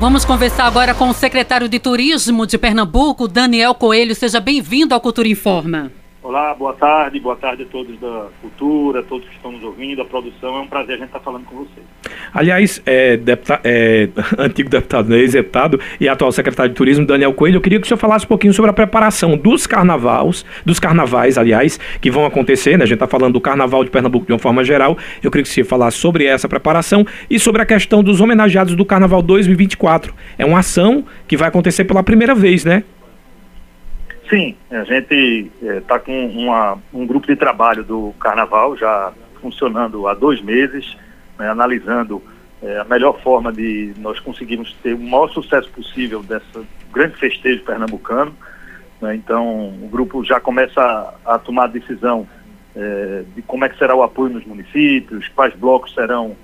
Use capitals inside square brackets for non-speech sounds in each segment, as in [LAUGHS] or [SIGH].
Vamos conversar agora com o secretário de Turismo de Pernambuco, Daniel Coelho. Seja bem-vindo ao Cultura Informa. Olá, boa tarde, boa tarde a todos da cultura, todos que estão nos ouvindo, a produção. É um prazer a gente estar falando com vocês. Aliás, é, é, [LAUGHS] antigo deputado, né, ex-deputado e atual secretário de Turismo, Daniel Coelho, eu queria que o senhor falasse um pouquinho sobre a preparação dos carnavais, dos carnavais, aliás, que vão acontecer, né? A gente está falando do Carnaval de Pernambuco de uma forma geral. Eu queria que você falasse sobre essa preparação e sobre a questão dos homenageados do Carnaval 2024. É uma ação que vai acontecer pela primeira vez, né? Sim, a gente está é, com uma, um grupo de trabalho do Carnaval já funcionando há dois meses, né, analisando é, a melhor forma de nós conseguirmos ter o maior sucesso possível dessa grande festejo pernambucano. Né, então, o grupo já começa a, a tomar a decisão é, de como é que será o apoio nos municípios, quais blocos serão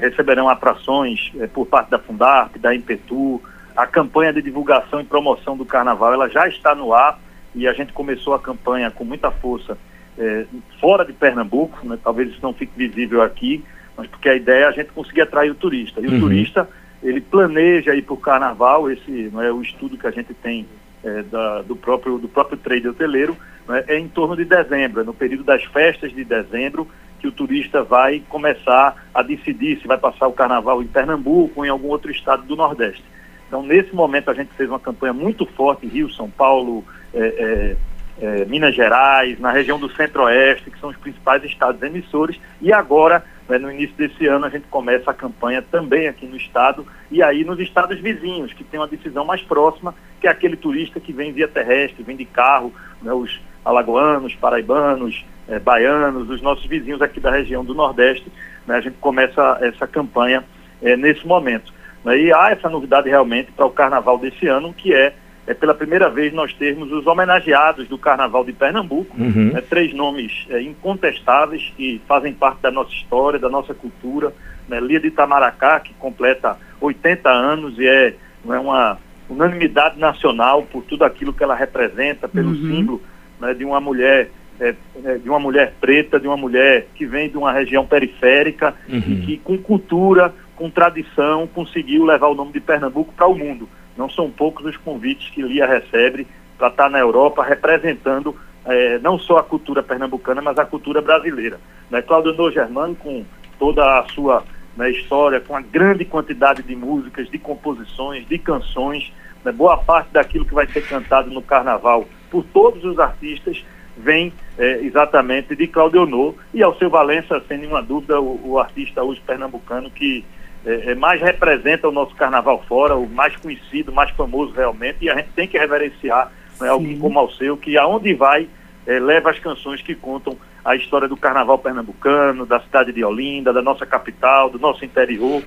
receberão atrações por parte da Fundarp, da Impetu, a campanha de divulgação e promoção do carnaval ela já está no ar e a gente começou a campanha com muita força é, fora de Pernambuco, né? talvez isso não fique visível aqui, mas porque a ideia é a gente conseguir atrair o turista. E uhum. o turista, ele planeja ir para o carnaval, esse não é o estudo que a gente tem é, da, do, próprio, do próprio trade hoteleiro, né? é em torno de dezembro, é no período das festas de dezembro, que o turista vai começar a decidir se vai passar o carnaval em Pernambuco ou em algum outro estado do Nordeste. Então, nesse momento, a gente fez uma campanha muito forte em Rio, São Paulo, é, é, é, Minas Gerais, na região do Centro-Oeste, que são os principais estados emissores, e agora, né, no início desse ano, a gente começa a campanha também aqui no estado, e aí nos estados vizinhos, que tem uma decisão mais próxima, que é aquele turista que vem via terrestre, vem de carro, né, os alagoanos, paraibanos, é, baianos, os nossos vizinhos aqui da região do Nordeste, né, a gente começa essa campanha é, nesse momento. Né? E há essa novidade realmente para o carnaval desse ano, que é, é pela primeira vez nós termos os homenageados do carnaval de Pernambuco, uhum. né? três nomes é, incontestáveis que fazem parte da nossa história, da nossa cultura. Né? Lia de Itamaracá, que completa 80 anos e é, é uma unanimidade nacional por tudo aquilo que ela representa, pelo uhum. símbolo né, de uma mulher é, é, de uma mulher preta, de uma mulher que vem de uma região periférica uhum. e que com cultura, com tradição, conseguiu levar o nome de Pernambuco para o mundo. Não são poucos os convites que Lia recebe para estar na Europa representando é, não só a cultura pernambucana, mas a cultura brasileira. Né? Cláudio No Germano, com toda a sua né, história, com a grande quantidade de músicas, de composições, de canções, né, boa parte daquilo que vai ser cantado no carnaval por todos os artistas vem é, exatamente de Claudio No e ao seu Valença, sem nenhuma dúvida, o, o artista hoje pernambucano que é, é, mais representa o nosso carnaval fora, o mais conhecido, mais famoso realmente, e a gente tem que reverenciar né, alguém como o seu, que aonde vai é, leva as canções que contam a história do carnaval pernambucano, da cidade de Olinda, da nossa capital, do nosso interior.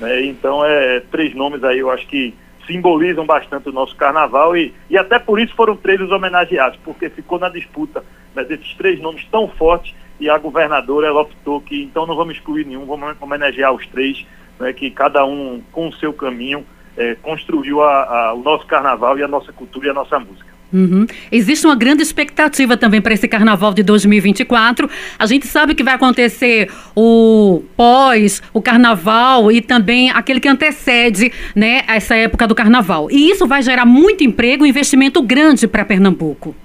Né, então, é três nomes aí, eu acho que simbolizam bastante o nosso carnaval e, e até por isso foram três os homenageados, porque ficou na disputa né, desses três nomes tão fortes e a governadora ela optou que então não vamos excluir nenhum, vamos homenagear os três né, que cada um com o seu caminho é, construiu a, a, o nosso carnaval e a nossa cultura e a nossa música. Uhum. Existe uma grande expectativa também para esse carnaval de 2024. A gente sabe que vai acontecer o pós, o carnaval e também aquele que antecede né, essa época do carnaval. E isso vai gerar muito emprego e investimento grande para Pernambuco.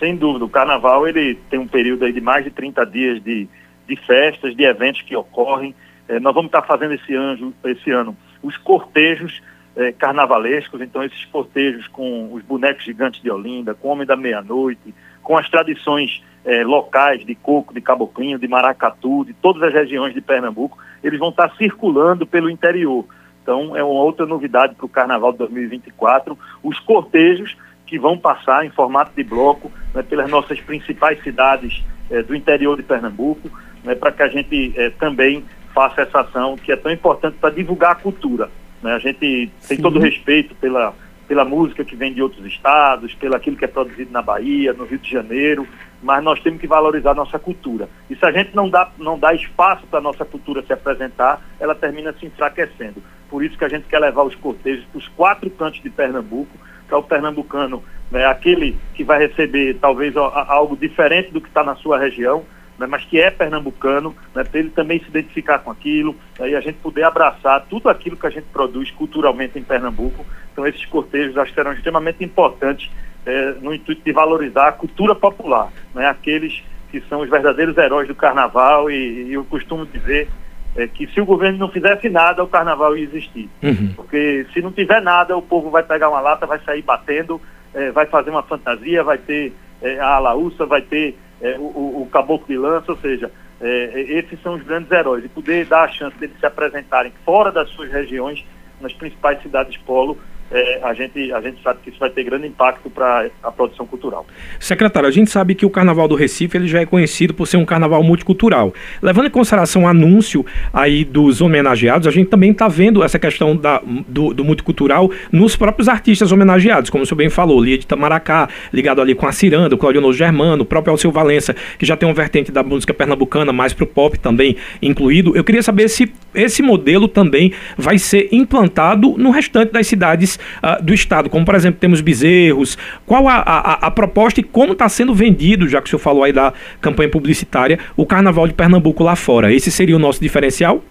Sem dúvida. O carnaval ele tem um período de mais de 30 dias de, de festas, de eventos que ocorrem. É, nós vamos estar fazendo esse, anjo, esse ano os cortejos é, carnavalescos, então esses cortejos com os bonecos gigantes de Olinda, com o Homem da Meia-Noite, com as tradições é, locais de coco, de caboclinho, de maracatu, de todas as regiões de Pernambuco, eles vão estar circulando pelo interior. Então é uma outra novidade para o Carnaval de 2024, os cortejos que vão passar em formato de bloco né, pelas nossas principais cidades é, do interior de Pernambuco, né, para que a gente é, também faça essa ação que é tão importante para divulgar a cultura. Né? A gente tem Sim. todo respeito pela, pela música que vem de outros estados, pelo aquilo que é produzido na Bahia, no Rio de Janeiro, mas nós temos que valorizar a nossa cultura. E se a gente não dá, não dá espaço para a nossa cultura se apresentar, ela termina se enfraquecendo. Por isso que a gente quer levar os cortejos para os quatro cantos de Pernambuco, para o pernambucano, né, aquele que vai receber talvez algo diferente do que está na sua região, né, mas que é pernambucano, né, para ele também se identificar com aquilo, né, e a gente poder abraçar tudo aquilo que a gente produz culturalmente em Pernambuco. Então esses cortejos acho que serão extremamente importantes é, no intuito de valorizar a cultura popular, né, aqueles que são os verdadeiros heróis do carnaval e, e eu costumo dizer é, que se o governo não fizesse nada, o carnaval ia existir. Uhum. Porque se não tiver nada, o povo vai pegar uma lata, vai sair batendo, é, vai fazer uma fantasia, vai ter é, a alaúça, vai ter é, o, o, caboclo de lança, ou seja, é, esses são os grandes heróis. E poder dar a chance deles se apresentarem fora das suas regiões, nas principais cidades polo, é, a, gente, a gente sabe que isso vai ter grande impacto para a produção cultural. Secretário, a gente sabe que o Carnaval do Recife ele já é conhecido por ser um carnaval multicultural. Levando em consideração o anúncio aí dos homenageados, a gente também está vendo essa questão da, do, do, multicultural nos próprios artistas homenageados, como o senhor bem falou, Lia de Tamaracá, ligado ali com a Ciranda, o Claudiono Germano, o próprio Alceu Valença, que já tem uma vertente da música pernambucana, mais para o pop também incluído. Eu queria saber se esse modelo também vai ser implantado no restante das cidades uh, do Estado, como por exemplo temos bezerros, qual a, a, a proposta e como está sendo vendido, já que o senhor falou aí da campanha publicitária, o Carnaval de Pernambuco lá fora. Esse seria o nosso diferencial?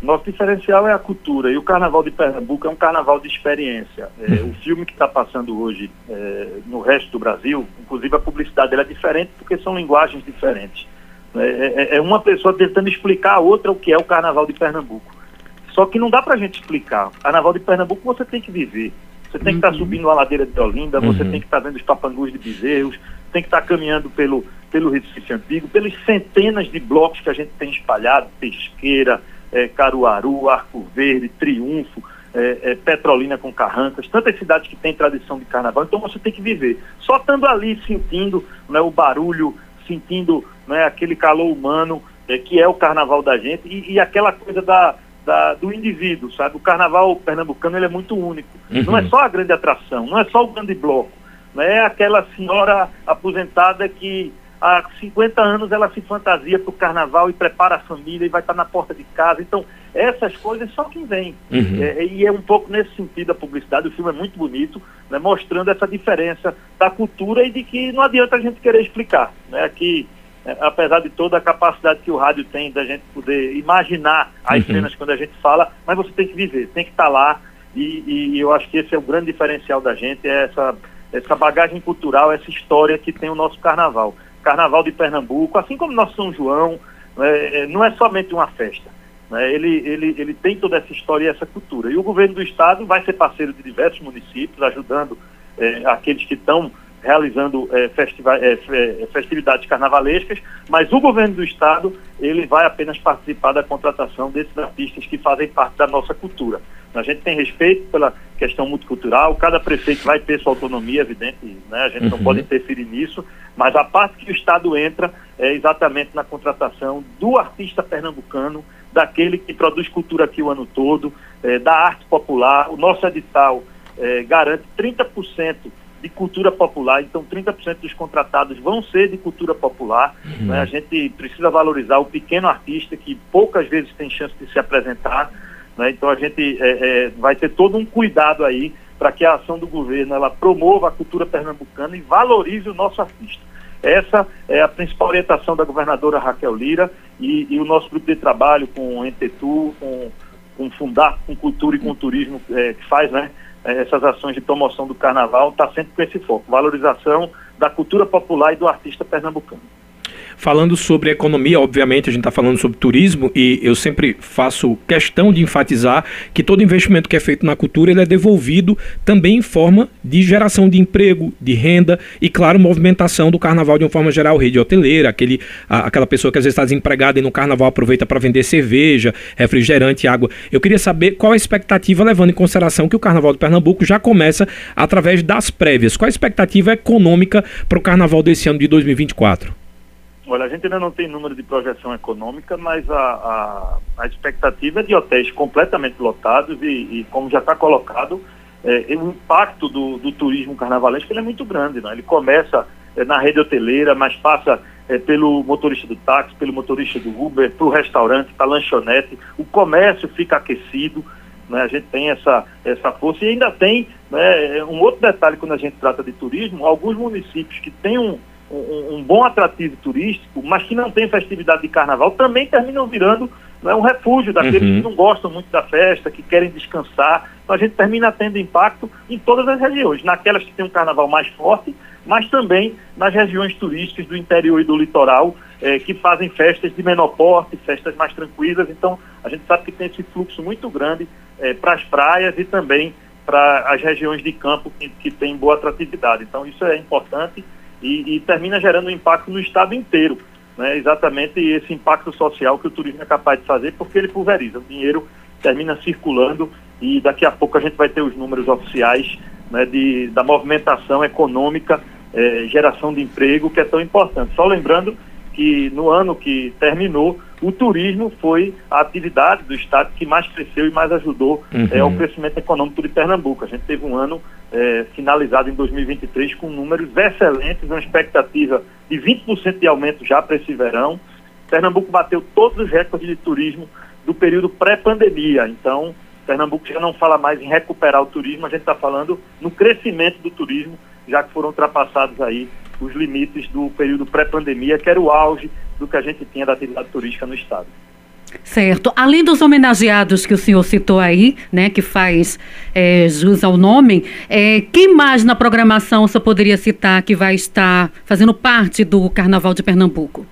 Nosso diferencial é a cultura e o Carnaval de Pernambuco é um carnaval de experiência. É, uhum. o filme que está passando hoje é, no resto do Brasil, inclusive a publicidade dela é diferente porque são linguagens diferentes. É, é, é uma pessoa tentando explicar a outra o que é o Carnaval de Pernambuco. Só que não dá para a gente explicar. Carnaval de Pernambuco você tem que viver. Você tem que estar tá uhum. subindo a ladeira de Olinda, uhum. você tem que estar tá vendo os papangus de bezerros, tem que estar tá caminhando pelo, pelo Recife Antigo, pelas centenas de blocos que a gente tem espalhado, Pesqueira, é, Caruaru, Arco Verde, Triunfo, é, é, Petrolina com Carrancas, tantas cidades que têm tradição de carnaval, então você tem que viver. Só estando ali sentindo né, o barulho, sentindo né, aquele calor humano, é, que é o carnaval da gente, e, e aquela coisa da, da, do indivíduo, sabe? O carnaval pernambucano ele é muito único. Uhum. Não é só a grande atração, não é só o grande bloco. Não é aquela senhora aposentada que há 50 anos ela se fantasia para o carnaval e prepara a família e vai estar na porta de casa. Então, essas coisas só quem vem. Uhum. É, e é um pouco nesse sentido a publicidade. O filme é muito bonito, né, mostrando essa diferença da cultura e de que não adianta a gente querer explicar. Né, que é, apesar de toda a capacidade que o rádio tem da gente poder imaginar as uhum. cenas quando a gente fala, mas você tem que viver, tem que estar lá e, e, eu acho que esse é o grande diferencial da gente, é essa, essa bagagem cultural, essa história que tem o nosso carnaval. Carnaval de Pernambuco, assim como nosso São João, é, é não é somente uma festa. Né? Ele, ele, ele tem toda essa história e essa cultura. E o governo do estado vai ser parceiro de diversos municípios, ajudando é, aqueles que estão realizando é, é, festividades carnavalescas, mas o governo do estado ele vai apenas participar da contratação desses artistas que fazem parte da nossa cultura. A gente tem respeito pela questão multicultural, cada prefeito vai ter sua autonomia, evidente, né? a gente uhum. não pode interferir nisso, mas a parte que o Estado entra é exatamente na contratação do artista pernambucano, daquele que produz cultura aqui o ano todo, é, da arte popular. O nosso edital é, garante 30% de cultura popular, então 30% dos contratados vão ser de cultura popular. Uhum. Né? A gente precisa valorizar o pequeno artista que poucas vezes tem chance de se apresentar. Né? Então a gente é, é, vai ter todo um cuidado aí para que a ação do governo ela promova a cultura pernambucana e valorize o nosso artista. Essa é a principal orientação da governadora Raquel Lira e, e o nosso grupo de trabalho com o Entetu, com, com Fundar, com Cultura e com Turismo, é, que faz, né? É, essas ações de promoção do carnaval está sempre com esse foco, valorização da cultura popular e do artista pernambucano. Falando sobre economia, obviamente a gente está falando sobre turismo e eu sempre faço questão de enfatizar que todo investimento que é feito na cultura ele é devolvido também em forma de geração de emprego, de renda e, claro, movimentação do carnaval de uma forma geral, rede hoteleira, aquele, a, aquela pessoa que às vezes está desempregada e no carnaval aproveita para vender cerveja, refrigerante, água. Eu queria saber qual a expectativa, levando em consideração que o Carnaval de Pernambuco já começa através das prévias. Qual a expectativa econômica para o carnaval desse ano de 2024? Olha, a gente ainda não tem número de projeção econômica, mas a, a, a expectativa é de hotéis completamente lotados e, e como já está colocado, é, o impacto do, do turismo carnavalesco é muito grande. Né? Ele começa é, na rede hoteleira, mas passa é, pelo motorista do táxi, pelo motorista do Uber, para o restaurante, para a lanchonete. O comércio fica aquecido, né? a gente tem essa, essa força e ainda tem né, um outro detalhe quando a gente trata de turismo, alguns municípios que têm um um, um, bom atrativo turístico, mas que não tem festividade de carnaval, também terminam virando né, um refúgio daqueles uhum. que não gostam muito da festa, que querem descansar. Então a gente termina tendo impacto em todas as regiões, naquelas que tem um carnaval mais forte, mas também nas regiões turísticas do interior e do litoral, eh, que fazem festas de menor porte, festas mais tranquilas. Então a gente sabe que tem esse fluxo muito grande eh, para as praias e também para as regiões de campo que, que têm boa atratividade. Então isso é importante e, e termina gerando um impacto no estado inteiro. Né? Exatamente esse impacto social que o turismo é capaz de fazer, porque ele pulveriza. O dinheiro termina circulando e daqui a pouco a gente vai ter os números oficiais né, de, da movimentação econômica, eh, geração de emprego, que é tão importante. Só lembrando que no ano que terminou, o turismo foi a atividade do Estado que mais cresceu e mais ajudou uhum. é, ao crescimento econômico de Pernambuco. A gente teve um ano é, finalizado em 2023 com números excelentes, uma expectativa de 20% de aumento já para esse verão. Pernambuco bateu todos os recordes de turismo do período pré-pandemia. Então, Pernambuco já não fala mais em recuperar o turismo, a gente está falando no crescimento do turismo, já que foram ultrapassados aí os limites do período pré-pandemia, que era o auge do que a gente tinha da atividade turística no estado. Certo. Além dos homenageados que o senhor citou aí, né, que faz é, jus ao nome, é, quem mais na programação você poderia citar que vai estar fazendo parte do Carnaval de Pernambuco?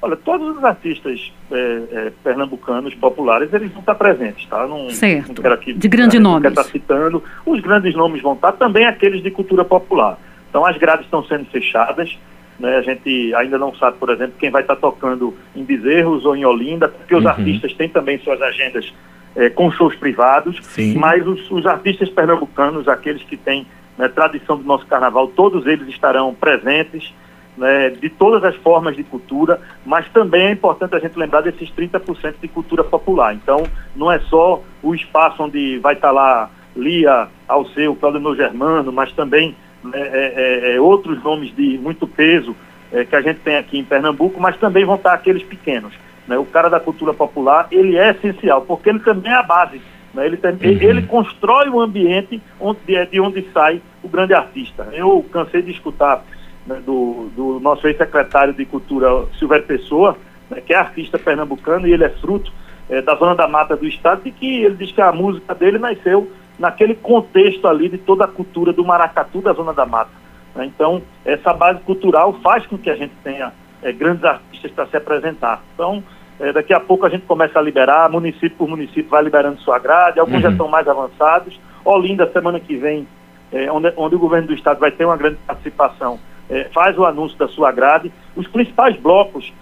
Olha, todos os artistas é, é, pernambucanos populares, eles vão estar presentes, tá? Não, certo. Não aqui, de grandes nomes. Não estar citando. Os grandes nomes vão estar, também aqueles de cultura popular. Então as grades estão sendo fechadas. Né? A gente ainda não sabe, por exemplo, quem vai estar tocando em Bezerros ou em Olinda, porque os uhum. artistas têm também suas agendas é, com shows privados, Sim. mas os, os, artistas pernambucanos, aqueles que têm né, tradição do nosso carnaval, todos eles estarão presentes. Né, de todas as formas de cultura, mas também é importante a gente lembrar desses 30% de cultura popular. Então, não é só o espaço onde vai estar lá Lia, Alceu, Claudio Germano, mas também é, é, é, outros nomes de muito peso é, que a gente tem aqui em Pernambuco, mas também vão estar aqueles pequenos. Né? O cara da cultura popular, ele é essencial, porque ele também é a base. Né? Ele, tem, uhum. ele constrói o ambiente onde, de onde sai o grande artista. Eu cansei de escutar né, do, do, nosso ex-secretário de Cultura, Silvério Pessoa, né, que é artista pernambucano e ele é fruto é, da Zona da Mata do Estado, e que ele diz que a música dele nasceu naquele contexto ali de toda a cultura do maracatu da Zona da Mata. Né? Então, essa base cultural faz com que a gente tenha é, grandes artistas para se apresentar. Então, é, daqui a pouco a gente começa a liberar, município por município vai liberando sua grade, alguns uhum. já estão mais avançados. Olinda, semana que vem, é, onde, onde, o governo do estado vai ter uma grande participação, faz o anúncio da sua grade. Os principais blocos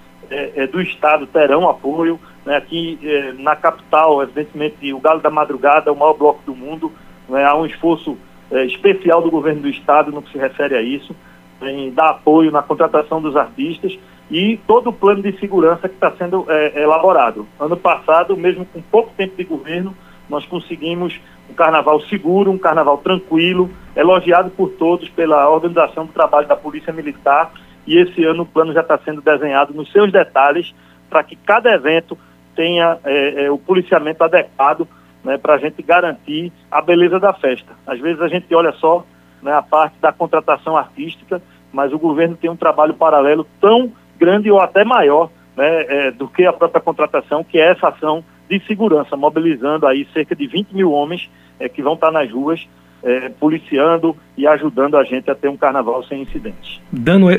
do estado terão apoio. Né, aqui eh, na capital, evidentemente, o Galo da Madrugada é o maior bloco do mundo. Né, há um esforço eh, especial do governo do Estado no que se refere a isso, em dar apoio na contratação dos artistas e todo o plano de segurança que está sendo eh, elaborado. Ano passado, mesmo com pouco tempo de governo, nós conseguimos um carnaval seguro, um carnaval tranquilo, elogiado por todos pela organização do trabalho da Polícia Militar. E esse ano o plano já está sendo desenhado nos seus detalhes para que cada evento tenha é, é, o policiamento adequado né, para a gente garantir a beleza da festa. Às vezes a gente olha só né, a parte da contratação artística, mas o governo tem um trabalho paralelo tão grande ou até maior né, é, do que a própria contratação, que é essa ação de segurança, mobilizando aí cerca de 20 mil homens é, que vão estar nas ruas é, policiando e ajudando a gente a ter um carnaval sem incidentes.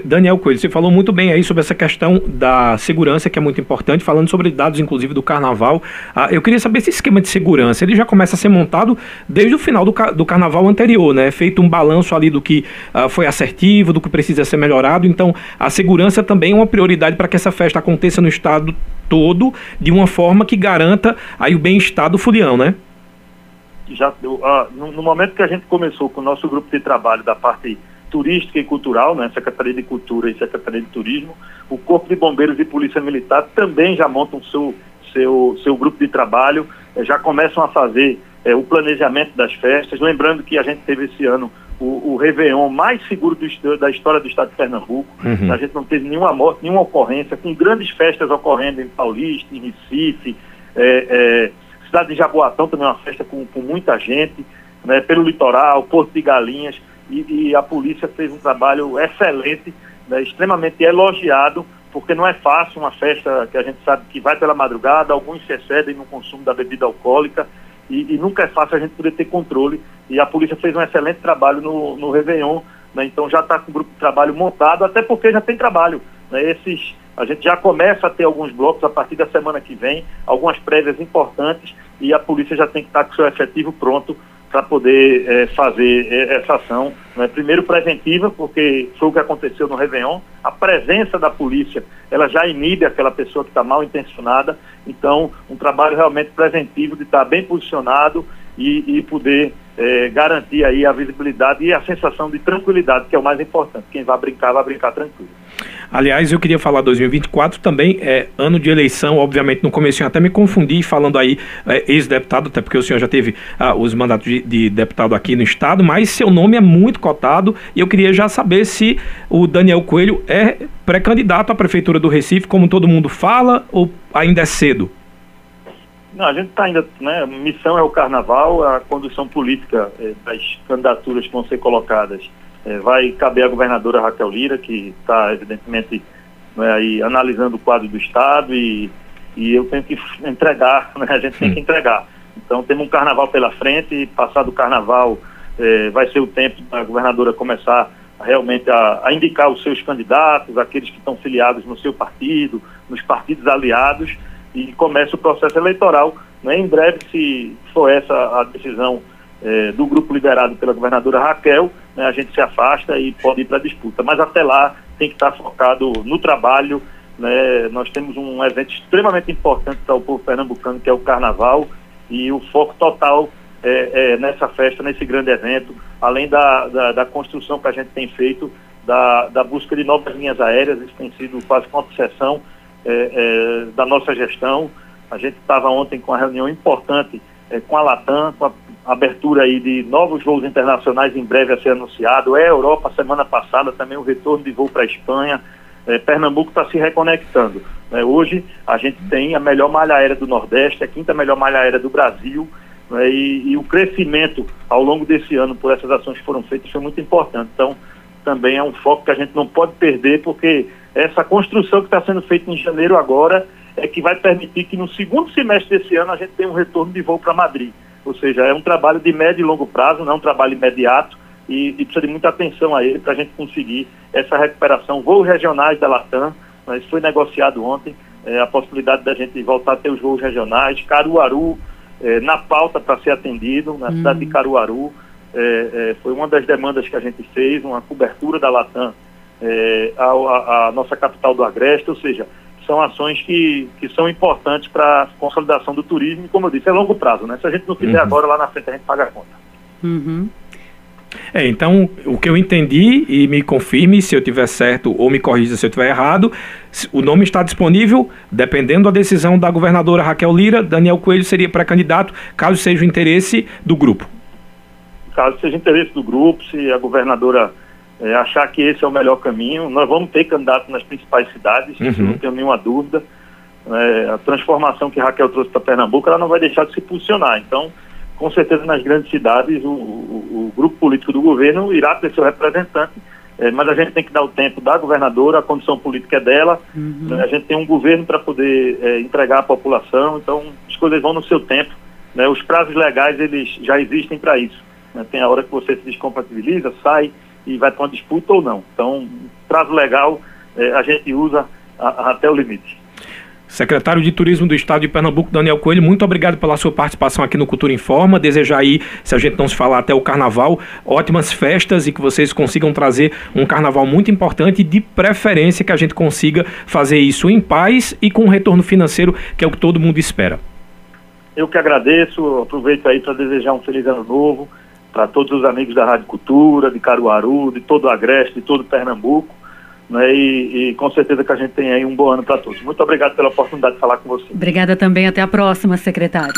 Daniel Coelho, você falou muito bem aí sobre essa questão da segurança, que é muito importante, falando sobre dados, inclusive, do carnaval. Ah, eu queria saber esse esquema de segurança, ele já começa a ser montado desde o final do, do carnaval anterior, né? Feito um balanço ali do que ah, foi assertivo, do que precisa ser melhorado. Então, a segurança também é uma prioridade para que essa festa aconteça no estado todo de uma forma que garanta aí o bem-estar do fulião, né? Já uh, no, no, momento que a gente começou com o nosso grupo de trabalho da parte turística e cultural, né, Secretaria de Cultura e Secretaria de Turismo, o Corpo de Bombeiros e Polícia Militar também já montam seu seu seu grupo de trabalho, eh, já começam a fazer eh, o planejamento das festas, lembrando que a gente teve esse ano o, o Réveillon mais seguro do, da história do estado de Pernambuco. Uhum. A gente não teve nenhuma morte, nenhuma ocorrência, com grandes festas ocorrendo em Paulista, em Recife, é, Cidade de Jaboatão também é uma festa com, com muita gente, né, pelo litoral, Porto de Galinhas, e, e, a polícia fez um trabalho excelente né, extremamente elogiado, porque não é fácil uma festa que a gente sabe que vai pela madrugada, alguns se excedem no consumo da bebida alcoólica e, e nunca é fácil a gente poder ter controle. E a polícia fez um excelente trabalho no, no Réveillon, né, então já está com o grupo de trabalho montado, até porque já tem trabalho. Né, esses, a gente já começa a ter alguns blocos a partir da semana que vem, algumas prévias importantes, e a polícia já tem que estar com o seu efetivo pronto para poder é, fazer é, essa ação. Né? Primeiro preventiva, porque foi o que aconteceu no Réveillon. A presença da polícia, ela já inibe aquela pessoa que está mal intencionada. Então, um trabalho realmente preventivo de estar bem posicionado e, e poder é, garantir aí a visibilidade e a sensação de tranquilidade, que é o mais importante. Quem vai brincar, vai brincar tranquilo. Aliás, eu queria falar 2024 também é ano de eleição, obviamente no começo eu até me confundi falando aí é, ex-deputado, até porque o senhor já teve ah, os mandatos de, de, deputado aqui no estado, mas seu nome é muito cotado e eu queria já saber se o Daniel Coelho é pré-candidato à prefeitura do Recife, como todo mundo fala, ou ainda é cedo? Não, a gente está ainda, né, missão é o carnaval, a condução política eh, das candidaturas que vão ser colocadas é, vai caber à governadora Raquel Lira, que está, evidentemente, né, aí, analisando o quadro do Estado e, e eu tenho que entregar, [LAUGHS] né, a gente tem que entregar. Então, temos um carnaval pela frente e, passado o carnaval, é, vai ser o tempo da governadora começar realmente a, a, indicar os seus candidatos, aqueles que estão filiados no seu partido, nos partidos aliados, e começa o processo eleitoral. Né? Em breve, se for essa a decisão é, do grupo liderado pela governadora Raquel, né, a gente se afasta e pode ir para a disputa. Mas até lá tem que estar focado no trabalho. Né, nós temos um evento extremamente importante para o povo pernambucano, que é o Carnaval, e o foco total é, é nessa festa, nesse grande evento, além da, da, da, construção que a gente tem feito, da, da busca de novas linhas aéreas, isso tem sido quase uma obsessão é, é, da nossa gestão. A gente estava ontem com uma reunião importante é, com a Latam, com a abertura aí de novos voos internacionais em breve a ser anunciado. É Europa, semana passada, também o retorno de voo para a Espanha. É, Pernambuco está se reconectando. É, hoje a gente tem a melhor malha aérea do Nordeste, a quinta melhor malha aérea do Brasil. Né, e, e, o crescimento ao longo desse ano por essas ações que foram feitas foi muito importante. Então, também é um foco que a gente não pode perder, porque essa construção que está sendo feita em janeiro agora é que vai permitir que no segundo semestre desse ano a gente tenha um retorno de voo para Madrid. Ou seja, é um trabalho de médio e longo prazo, não é um trabalho imediato, e, e precisa de muita atenção a ele para a gente conseguir essa recuperação. Voos regionais da Latam, mas foi negociado ontem é, a possibilidade da gente voltar a ter os voos regionais. Caruaru, é, na pauta para ser atendido, na hum. cidade de Caruaru, é, é, foi uma das demandas que a gente fez, uma cobertura da Latam é, a, a, nossa capital do Agreste, ou seja, são ações que, que são importantes para a consolidação do turismo e, como eu disse, é longo prazo, né? Se a gente não fizer uhum. agora, lá na frente a gente paga a conta. Uhum. É, então, o que eu entendi, e me confirme se eu tiver certo ou me corrija se eu tiver errado, o nome está disponível, dependendo da decisão da governadora Raquel Lira, Daniel Coelho seria pré-candidato, caso seja o interesse do grupo. Caso seja interesse do grupo, se a governadora é, achar que esse é o melhor caminho. Nós vamos ter candidatos nas principais cidades, uhum. não tenho nenhuma dúvida. É, a transformação que Raquel trouxe para Pernambuco, ela não vai deixar de se posicionar. Então, com certeza, nas grandes cidades, o, o, o grupo político do governo irá ter seu representante, é, mas a gente tem que dar o tempo da governadora, a condição política é dela, uhum. né, a gente tem um governo para poder é, entregar à população, então as coisas vão no seu tempo. Né, os prazos legais, eles já existem para isso. Né, tem a hora que você se descompatibiliza, sai, e vai para uma disputa ou não. Então, prazo legal é, a gente usa a, a, até o limite. Secretário de Turismo do Estado de Pernambuco, Daniel Coelho, muito obrigado pela sua participação aqui no Cultura Informa. Desejar aí, se a gente não se falar até o carnaval, ótimas festas e que vocês consigam trazer um carnaval muito importante e de preferência que a gente consiga fazer isso em paz e com um retorno financeiro, que é o que todo mundo espera. Eu que agradeço, aproveito aí para desejar um feliz ano novo para todos os amigos da Rádio Cultura, de Caruaru, de todo o Agreste, de todo Pernambuco. Né, e, e, com certeza que a gente tem aí um bom ano para todos. Muito obrigado pela oportunidade de falar com você. Obrigada também. Até a próxima, secretário.